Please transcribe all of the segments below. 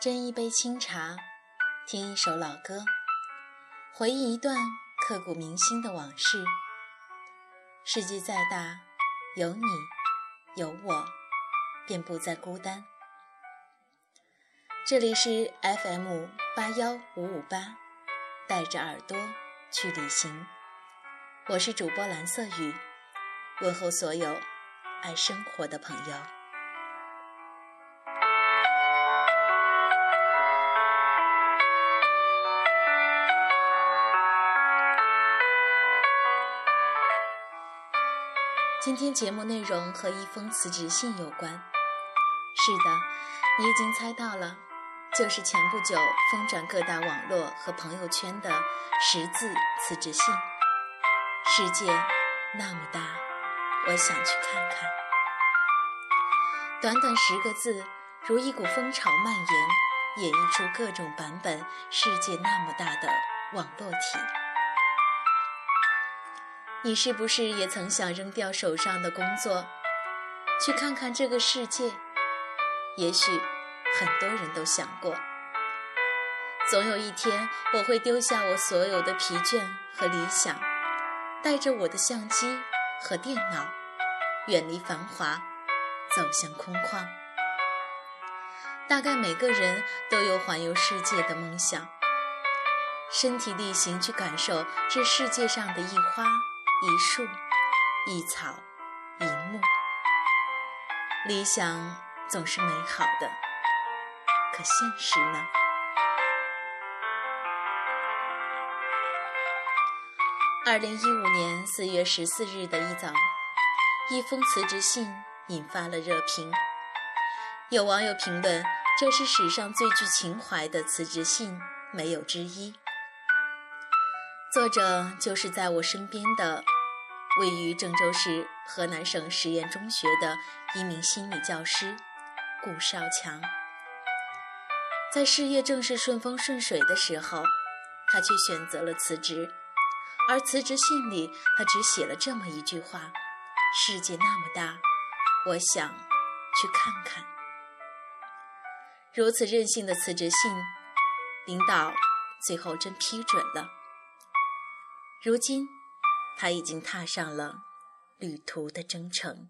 斟一杯清茶，听一首老歌，回忆一段刻骨铭心的往事。世界再大，有你有我，便不再孤单。这里是 FM 八幺五五八，带着耳朵去旅行。我是主播蓝色雨，问候所有爱生活的朋友。今天节目内容和一封辞职信有关。是的，你已经猜到了，就是前不久疯转各大网络和朋友圈的十字辞职信。世界那么大，我想去看看。短短十个字，如一股风潮蔓延，演绎出各种版本“世界那么大”的网络体。你是不是也曾想扔掉手上的工作，去看看这个世界？也许很多人都想过，总有一天我会丢下我所有的疲倦和理想，带着我的相机和电脑，远离繁华，走向空旷。大概每个人都有环游世界的梦想，身体力行去感受这世界上的一花。一树，一草，一木，理想总是美好的，可现实呢？二零一五年四月十四日的一早，一封辞职信引发了热评。有网友评论：“这是史上最具情怀的辞职信，没有之一。”作者就是在我身边的，位于郑州市河南省实验中学的一名心理教师顾少强。在事业正是顺风顺水的时候，他却选择了辞职。而辞职信里，他只写了这么一句话：“世界那么大，我想去看看。”如此任性的辞职信，领导最后真批准了。如今，他已经踏上了旅途的征程。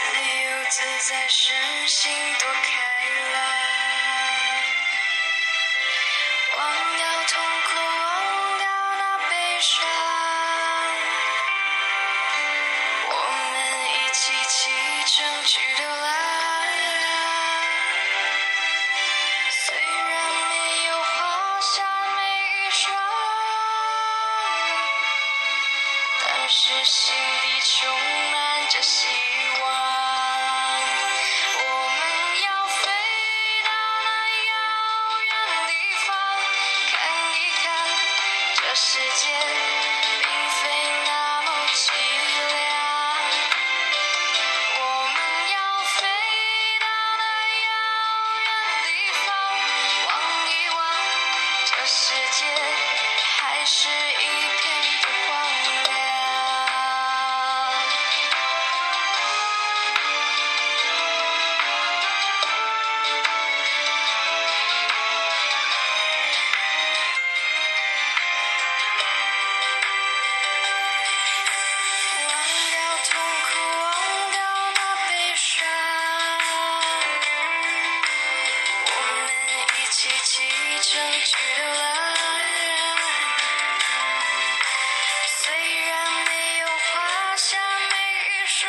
自由自在身心多开朗，忘掉痛苦，忘掉那悲伤，我们一起启程去流浪。虽然没有华厦美玉霜，但是心里充满着希望。说，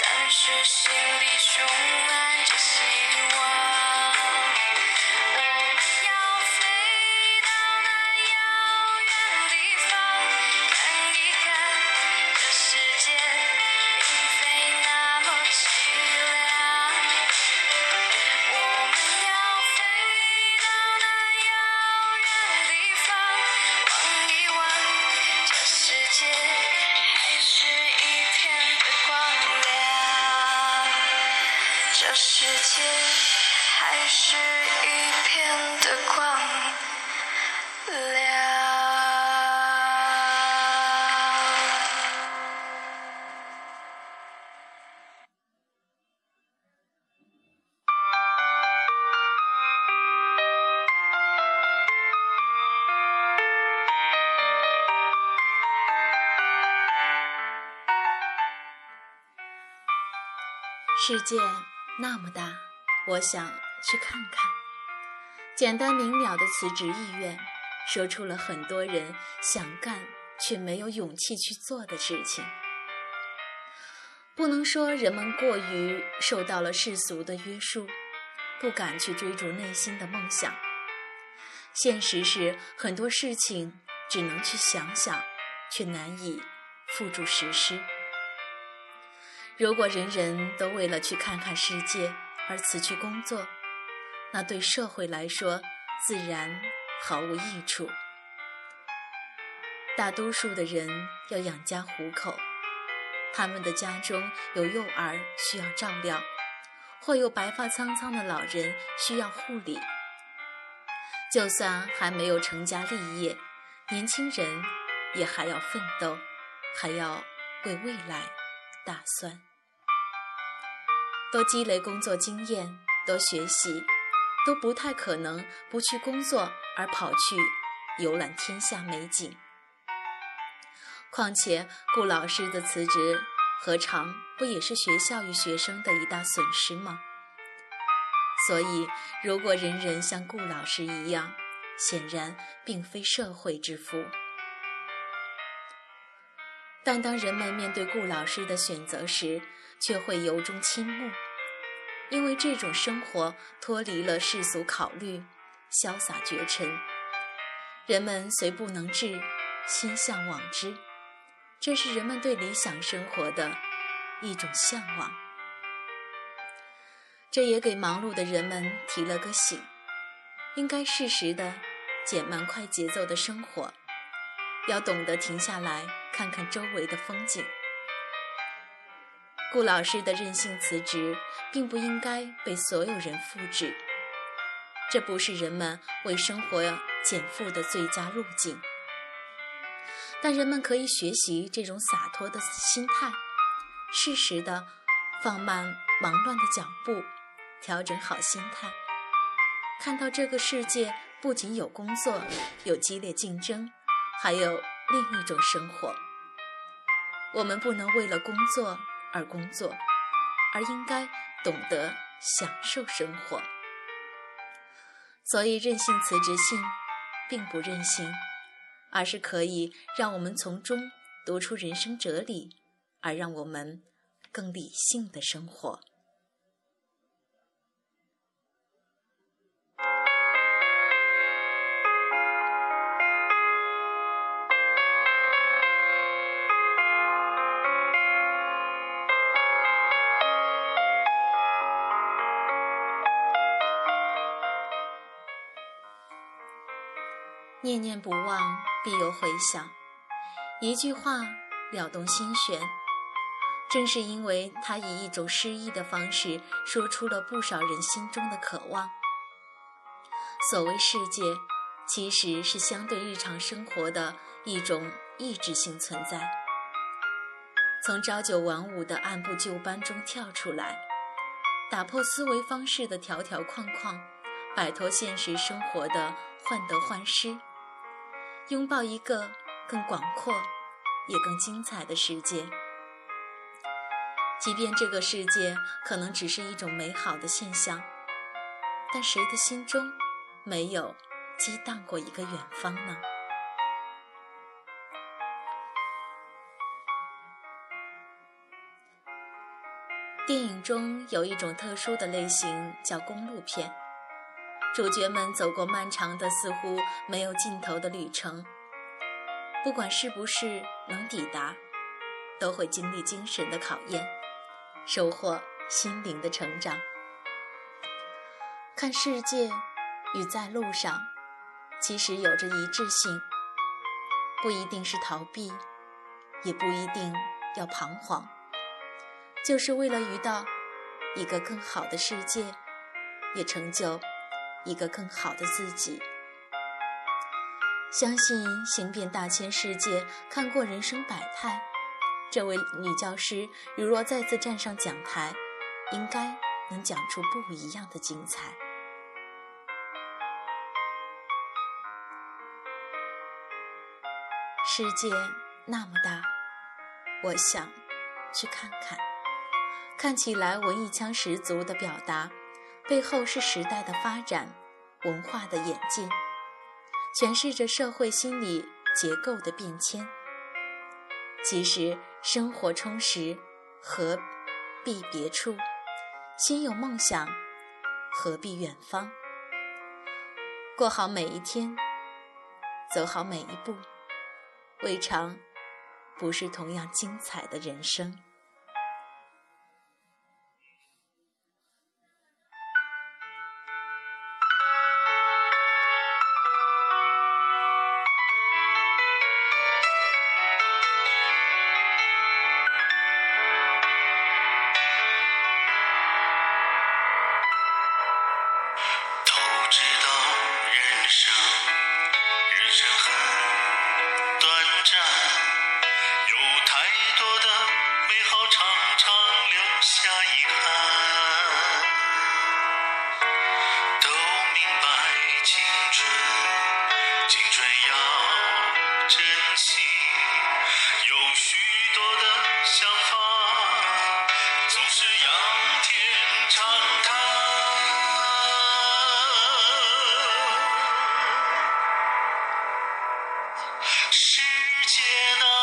但是心里充满着希望。界还是一片的光亮，这世界还是一片的光世界那么大，我想去看看。简单明了的辞职意愿，说出了很多人想干却没有勇气去做的事情。不能说人们过于受到了世俗的约束，不敢去追逐内心的梦想。现实是很多事情只能去想想，却难以付诸实施。如果人人都为了去看看世界而辞去工作，那对社会来说自然毫无益处。大多数的人要养家糊口，他们的家中有幼儿需要照料，或有白发苍苍的老人需要护理。就算还没有成家立业，年轻人也还要奋斗，还要为未来打算。多积累工作经验，多学习，都不太可能不去工作而跑去游览天下美景。况且顾老师的辞职，何尝不也是学校与学生的一大损失吗？所以，如果人人像顾老师一样，显然并非社会之福。但当人们面对顾老师的选择时，却会由衷倾慕，因为这种生活脱离了世俗考虑，潇洒绝尘。人们虽不能至，心向往之，这是人们对理想生活的一种向往。这也给忙碌的人们提了个醒，应该适时的减慢快节奏的生活，要懂得停下来看看周围的风景。顾老师的任性辞职，并不应该被所有人复制。这不是人们为生活减负的最佳路径。但人们可以学习这种洒脱的心态，适时的放慢忙乱的脚步，调整好心态，看到这个世界不仅有工作，有激烈竞争，还有另一种生活。我们不能为了工作。而工作，而应该懂得享受生活。所以，任性辞职信并不任性，而是可以让我们从中读出人生哲理，而让我们更理性的生活。念念不忘，必有回响。一句话撩动心弦，正是因为他以一种诗意的方式，说出了不少人心中的渴望。所谓世界，其实是相对日常生活的一种意志性存在。从朝九晚五的按部就班中跳出来，打破思维方式的条条框框，摆脱现实生活的患得患失。拥抱一个更广阔、也更精彩的世界。即便这个世界可能只是一种美好的现象，但谁的心中没有激荡过一个远方呢？电影中有一种特殊的类型，叫公路片。主角们走过漫长的、似乎没有尽头的旅程，不管是不是能抵达，都会经历精神的考验，收获心灵的成长。看世界与在路上，其实有着一致性，不一定是逃避，也不一定要彷徨，就是为了遇到一个更好的世界，也成就一个更好的自己。相信行遍大千世界，看过人生百态，这位女教师如若再次站上讲台，应该能讲出不一样的精彩。世界那么大，我想去看看。看起来文艺腔十足的表达，背后是时代的发展、文化的演进。诠释着社会心理结构的变迁。其实生活充实，何必别处？心有梦想，何必远方？过好每一天，走好每一步，未尝不是同样精彩的人生。站，有太多的美好常常留下遗憾。都明白青春，青春要珍惜，有许多的想法总是仰天长叹。是。谢那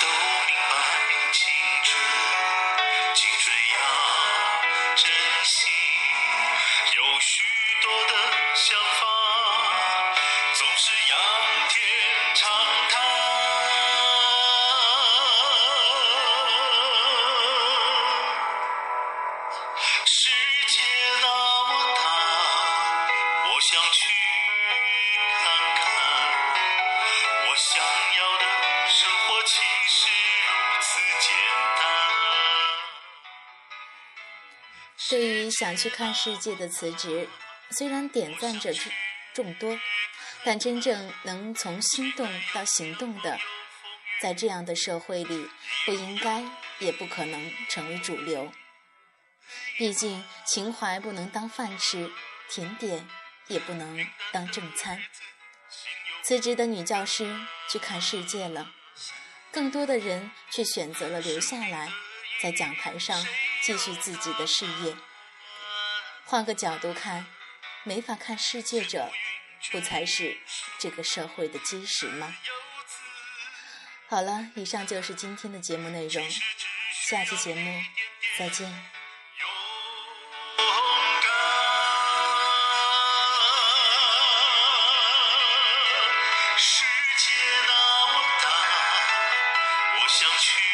Don't 对于想去看世界的辞职，虽然点赞者众多，但真正能从心动到行动的，在这样的社会里，不应该也不可能成为主流。毕竟，情怀不能当饭吃，甜点也不能当正餐。辞职的女教师去看世界了，更多的人却选择了留下来，在讲台上。继续自己的事业。换个角度看，没法看世界者，不才是这个社会的基石吗？好了，以上就是今天的节目内容，下期节目再见。想去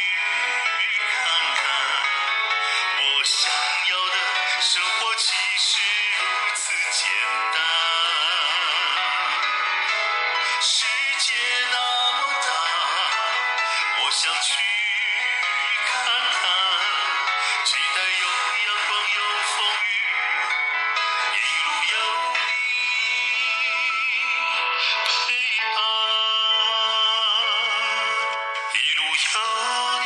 Oh.